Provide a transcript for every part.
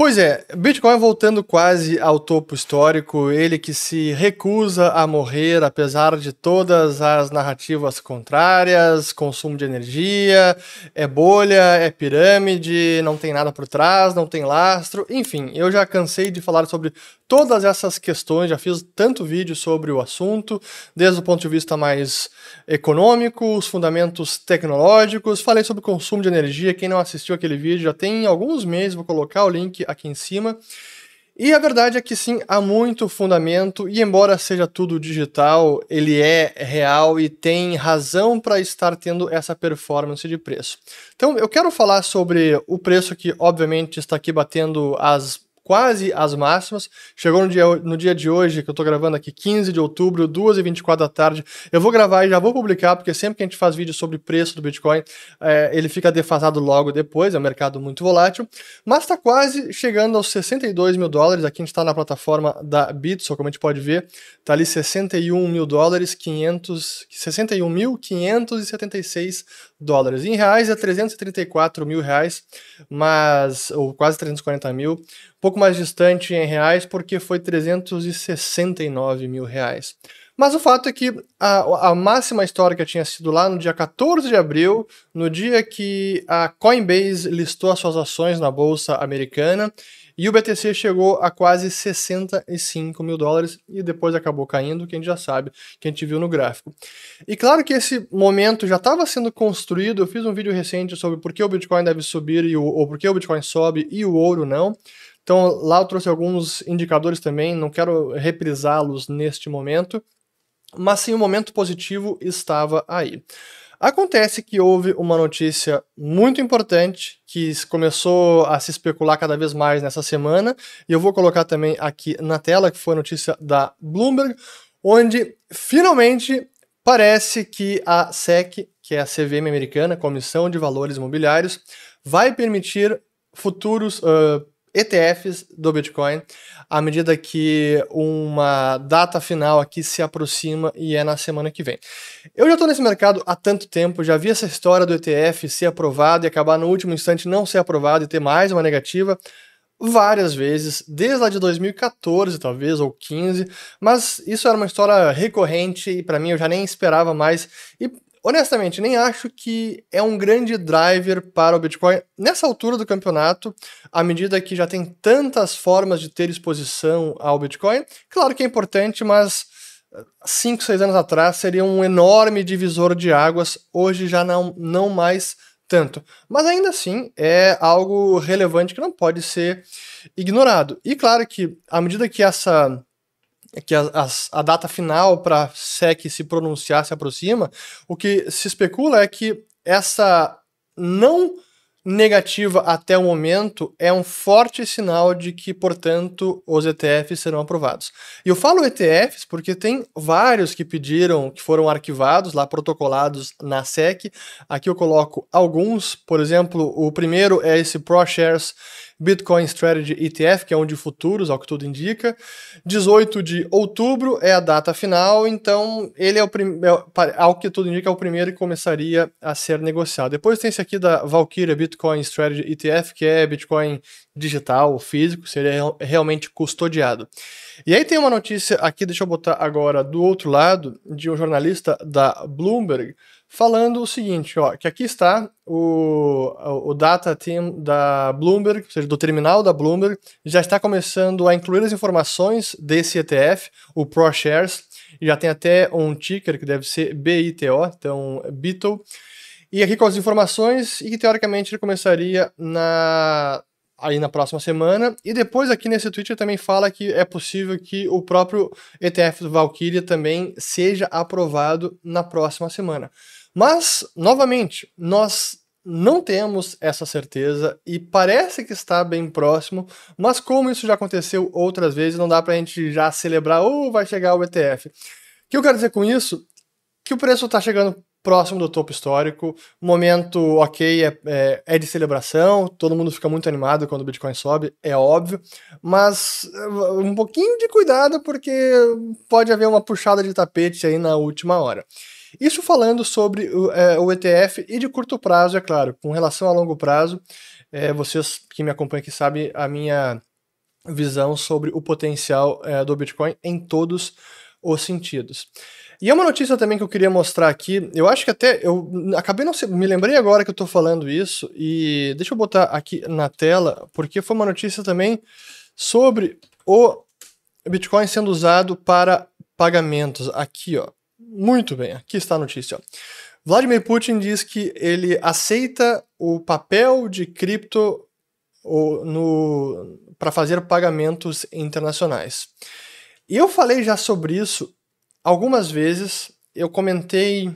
Pois é, Bitcoin voltando quase ao topo histórico, ele que se recusa a morrer apesar de todas as narrativas contrárias, consumo de energia, é bolha, é pirâmide, não tem nada por trás, não tem lastro, enfim, eu já cansei de falar sobre todas essas questões, já fiz tanto vídeo sobre o assunto, desde o ponto de vista mais econômico, os fundamentos tecnológicos, falei sobre consumo de energia, quem não assistiu aquele vídeo já tem alguns meses, vou colocar o link aqui em cima. E a verdade é que sim, há muito fundamento, e embora seja tudo digital, ele é real e tem razão para estar tendo essa performance de preço. Então eu quero falar sobre o preço que, obviamente, está aqui batendo as quase as máximas. Chegou no dia, no dia de hoje, que eu estou gravando aqui, 15 de outubro, 2h24 da tarde. Eu vou gravar e já vou publicar, porque sempre que a gente faz vídeo sobre preço do Bitcoin, é, ele fica defasado logo depois, é um mercado muito volátil. Mas está quase chegando aos 62 mil dólares. Aqui a gente está na plataforma da Bitso, como a gente pode ver, está ali 61 mil dólares, 500, 61.576 dólares. Em reais é 334 mil reais, mas, ou quase 340 mil pouco mais distante em reais, porque foi 369 mil reais. Mas o fato é que a, a, máxima histórica tinha sido lá no dia 14 de abril, no dia que a Coinbase listou as suas ações na bolsa americana, e o BTC chegou a quase 65 mil dólares e depois acabou caindo, que a gente já sabe, que a gente viu no gráfico. E claro que esse momento já estava sendo construído, eu fiz um vídeo recente sobre por que o Bitcoin deve subir e o, ou por que o Bitcoin sobe e o ouro não. Então lá eu trouxe alguns indicadores também, não quero reprisá-los neste momento, mas sim o momento positivo estava aí. Acontece que houve uma notícia muito importante que começou a se especular cada vez mais nessa semana, e eu vou colocar também aqui na tela, que foi a notícia da Bloomberg, onde finalmente parece que a SEC, que é a CVM americana, Comissão de Valores Imobiliários, vai permitir futuros uh, ETFs do Bitcoin à medida que uma data final aqui se aproxima e é na semana que vem. Eu já estou nesse mercado há tanto tempo, já vi essa história do ETF ser aprovado e acabar no último instante não ser aprovado e ter mais uma negativa várias vezes, desde lá de 2014 talvez, ou 15, mas isso era uma história recorrente e para mim eu já nem esperava mais. E honestamente, nem acho que é um grande driver para o Bitcoin nessa altura do campeonato, à medida que já tem tantas formas de ter exposição ao Bitcoin. Claro que é importante, mas 5, 6 anos atrás seria um enorme divisor de águas, hoje já não, não mais tanto. Mas ainda assim é algo relevante que não pode ser ignorado. E claro que à medida que essa que a, a, a data final para SEC se pronunciar se aproxima, o que se especula é que essa não negativa até o momento é um forte sinal de que, portanto, os ETFs serão aprovados. E eu falo ETFs porque tem vários que pediram, que foram arquivados, lá protocolados na SEC. Aqui eu coloco alguns, por exemplo, o primeiro é esse ProShares Bitcoin Strategy ETF, que é um de futuros, ao que tudo indica. 18 de outubro é a data final, então ele é o primeiro, ao que tudo indica, é o primeiro que começaria a ser negociado. Depois tem esse aqui da Valkyria Bitcoin Strategy ETF, que é Bitcoin digital, físico, seria realmente custodiado. E aí tem uma notícia aqui, deixa eu botar agora do outro lado, de um jornalista da Bloomberg, falando o seguinte, ó, que aqui está o, o data team da Bloomberg, ou seja, do terminal da Bloomberg, já está começando a incluir as informações desse ETF, o ProShares, já tem até um ticker que deve ser BITO, então BITO, e aqui com as informações, e que teoricamente ele começaria na, aí na próxima semana. E depois aqui nesse tweet também fala que é possível que o próprio ETF do Valkyria também seja aprovado na próxima semana. Mas, novamente, nós não temos essa certeza e parece que está bem próximo, mas como isso já aconteceu outras vezes, não dá para a gente já celebrar, ou oh, vai chegar o ETF. O que eu quero dizer com isso? Que o preço está chegando próximo do topo histórico. Momento, ok, é, é, é, de celebração, todo mundo fica muito animado quando o Bitcoin sobe, é óbvio, mas eh, um pouquinho de cuidado porque pode haver uma puxada de tapete aí na última hora. Isso falando sobre o, é, o ETF e de curto prazo, é claro. Com relação a longo prazo, é, vocês que me acompanham aqui sabem a minha visão sobre o potencial do Bitcoin em todos os sentidos. E é uma notícia também que eu queria mostrar aqui. Eu acho que até eu acabei não me lembrei agora que eu estou falando isso e deixa eu botar aqui na tela porque foi uma notícia também sobre o Bitcoin sendo usado para pagamentos. Aqui, ó. Muito bem, aqui está a notícia. Ó. Vladimir Putin diz que ele aceita o papel de cripto para fazer pagamentos internacionais. E eu falei já sobre isso algumas vezes. Eu comentei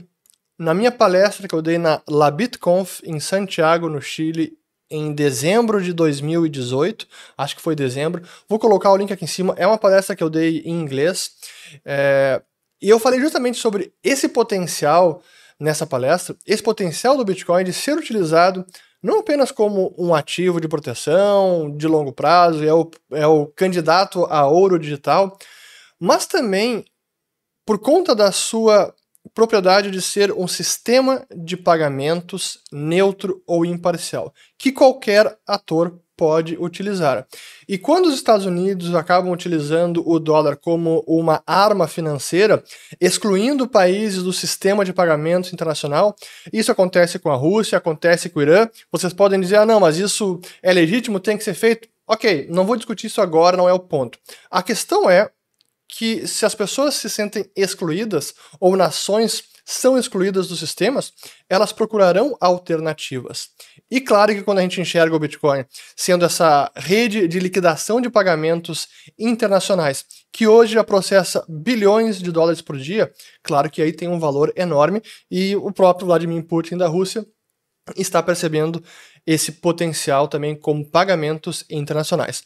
na minha palestra que eu dei na LabitConf em Santiago, no Chile, em dezembro de 2018. Acho que foi dezembro. Vou colocar o link aqui em cima. É uma palestra que eu dei em inglês. É, e eu falei justamente sobre esse potencial nessa palestra, esse potencial do Bitcoin de ser utilizado não apenas como um ativo de proteção de longo prazo, é o, é o candidato a ouro digital, mas também por conta da sua propriedade de ser um sistema de pagamentos neutro ou imparcial, que qualquer ator pode utilizar. E quando os Estados Unidos acabam utilizando o dólar como uma arma financeira, excluindo países do sistema de pagamentos internacional, isso acontece com a Rússia, acontece com o Irã. Vocês podem dizer, ah, não, mas isso é legítimo, tem que ser feito. Ok, não vou discutir isso agora, não é o ponto. A questão é que se as pessoas se sentem excluídas ou nações são excluídas dos sistemas, elas procurarão alternativas. E claro que quando a gente enxerga o Bitcoin sendo essa rede de liquidação de pagamentos internacionais, que hoje já processa bilhões de dólares por dia, claro que aí tem um valor enorme e o próprio Vladimir Putin da Rússia está percebendo esse potencial também como pagamentos internacionais.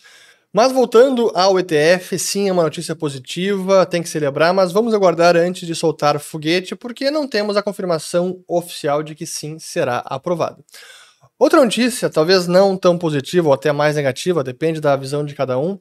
Mas voltando ao ETF, sim, é uma notícia positiva, tem que celebrar, mas vamos aguardar antes de soltar foguete, porque não temos a confirmação oficial de que sim será aprovado. Outra notícia, talvez não tão positiva ou até mais negativa, depende da visão de cada um,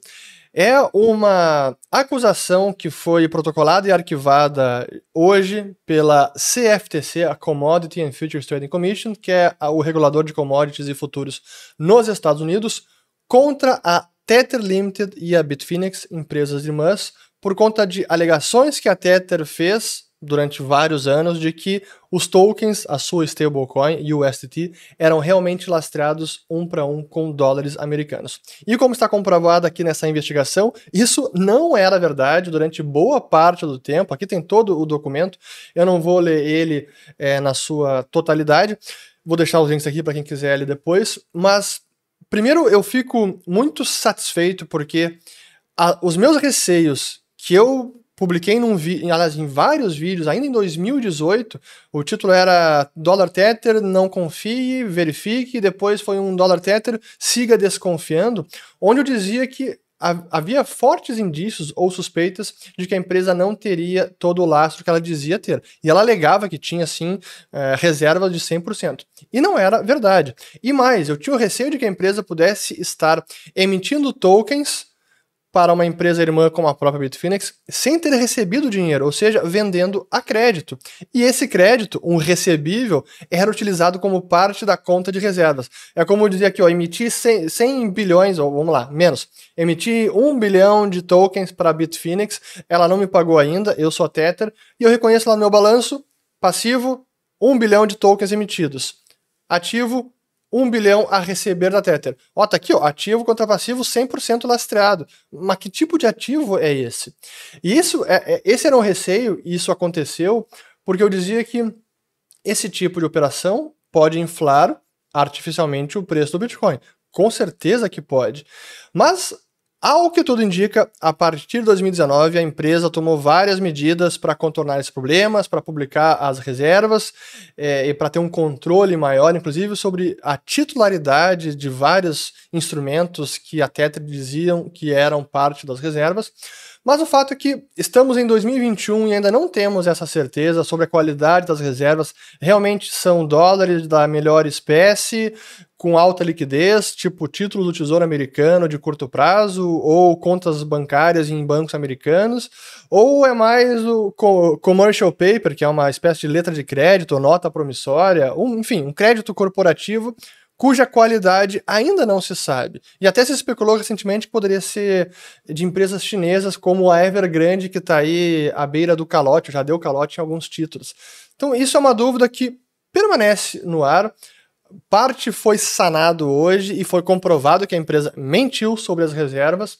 é uma acusação que foi protocolada e arquivada hoje pela CFTC, a Commodity and Futures Trading Commission, que é o regulador de commodities e futuros nos Estados Unidos, contra a Tether Limited e a Bitfinex, empresas irmãs, por conta de alegações que a Tether fez durante vários anos de que os tokens, a sua stablecoin, USDT, eram realmente lastreados um para um com dólares americanos. E como está comprovado aqui nessa investigação, isso não era verdade durante boa parte do tempo. Aqui tem todo o documento, eu não vou ler ele é, na sua totalidade, vou deixar os links aqui para quem quiser ler depois, mas Primeiro, eu fico muito satisfeito porque a, os meus receios que eu publiquei num vi, em vários vídeos, ainda em 2018, o título era Dólar Tether, não confie, verifique, depois foi um Dólar Tether, siga desconfiando, onde eu dizia que havia fortes indícios ou suspeitas de que a empresa não teria todo o lastro que ela dizia ter. E ela alegava que tinha, sim, é, reservas de 100%. E não era verdade. E mais, eu tinha o receio de que a empresa pudesse estar emitindo tokens para uma empresa irmã como a própria Bitfinex sem ter recebido dinheiro, ou seja, vendendo a crédito. E esse crédito, um recebível, era utilizado como parte da conta de reservas. É como eu dizia aqui, ó, emitir 100, 100 bilhões, ou vamos lá, menos, emiti 1 bilhão de tokens para a Bitfinex, ela não me pagou ainda, eu sou Tether, e eu reconheço lá no meu balanço, passivo, 1 bilhão de tokens emitidos. Ativo, 1 bilhão a receber da Tether. Ó, tá aqui, ó, ativo contra passivo 100% lastreado. Mas que tipo de ativo é esse? E isso, é, é, esse era um receio, e isso aconteceu, porque eu dizia que esse tipo de operação pode inflar artificialmente o preço do Bitcoin. Com certeza que pode. Mas ao que tudo indica, a partir de 2019, a empresa tomou várias medidas para contornar esses problemas, para publicar as reservas é, e para ter um controle maior, inclusive, sobre a titularidade de vários instrumentos que a Tether diziam que eram parte das reservas. Mas o fato é que estamos em 2021 e ainda não temos essa certeza sobre a qualidade das reservas. Realmente são dólares da melhor espécie, com alta liquidez, tipo títulos do Tesouro Americano de curto prazo, ou contas bancárias em bancos americanos, ou é mais o commercial paper, que é uma espécie de letra de crédito, nota promissória, um, enfim, um crédito corporativo cuja qualidade ainda não se sabe. E até se especulou recentemente que poderia ser de empresas chinesas como a Evergrande, que está aí à beira do calote, já deu calote em alguns títulos. Então, isso é uma dúvida que permanece no ar. Parte foi sanado hoje e foi comprovado que a empresa mentiu sobre as reservas.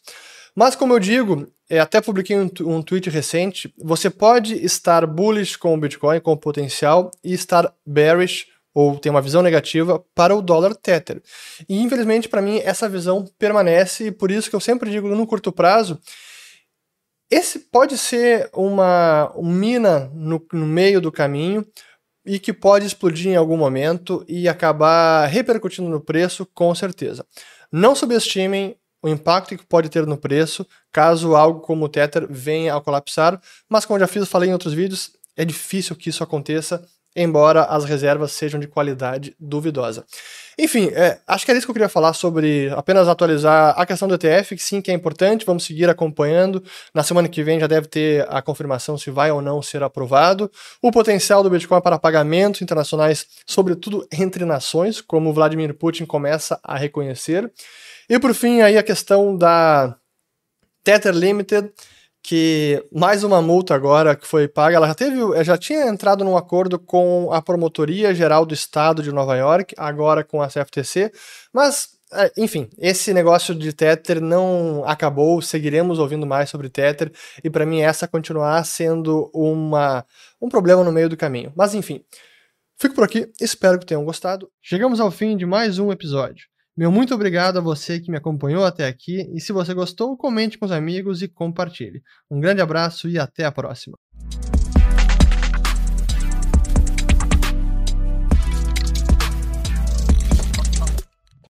Mas, como eu digo, é, até publiquei um, um tweet recente, você pode estar bullish com o Bitcoin, com o potencial, e estar bearish ou tem uma visão negativa para o dólar Tether. E infelizmente para mim essa visão permanece e por isso que eu sempre digo no curto prazo, esse pode ser uma, mina no, no meio do caminho e que pode explodir em algum momento e acabar repercutindo no preço com certeza. Não subestimem o impacto que pode ter no preço caso algo como o Tether venha a colapsar, mas como já fiz, falei em outros vídeos, é difícil que isso aconteça embora as reservas sejam de qualidade duvidosa. Enfim, é, acho que era isso que eu queria falar sobre apenas atualizar a questão do ETF, que sim, que é importante, vamos seguir acompanhando. Na semana que vem já deve ter a confirmação se vai ou não ser aprovado. O potencial do Bitcoin para pagamentos internacionais, sobretudo entre nações, como Vladimir Putin começa a reconhecer. E por fim, aí a questão da Tether Limited que mais uma multa agora que foi paga, ela já teve, já tinha entrado num acordo com a Promotoria Geral do Estado de Nova York, agora com a CFTC, mas é, enfim, esse negócio de Tether não acabou, seguiremos ouvindo mais sobre Tether e para mim essa continuar sendo uma, um problema no meio do caminho. Mas enfim, fico por aqui, espero que tenham gostado. Chegamos ao fim de mais um episódio. Meu muito obrigado a você que me acompanhou até aqui e se você gostou, comente com os amigos e compartilhe. Um grande abraço e até a próxima.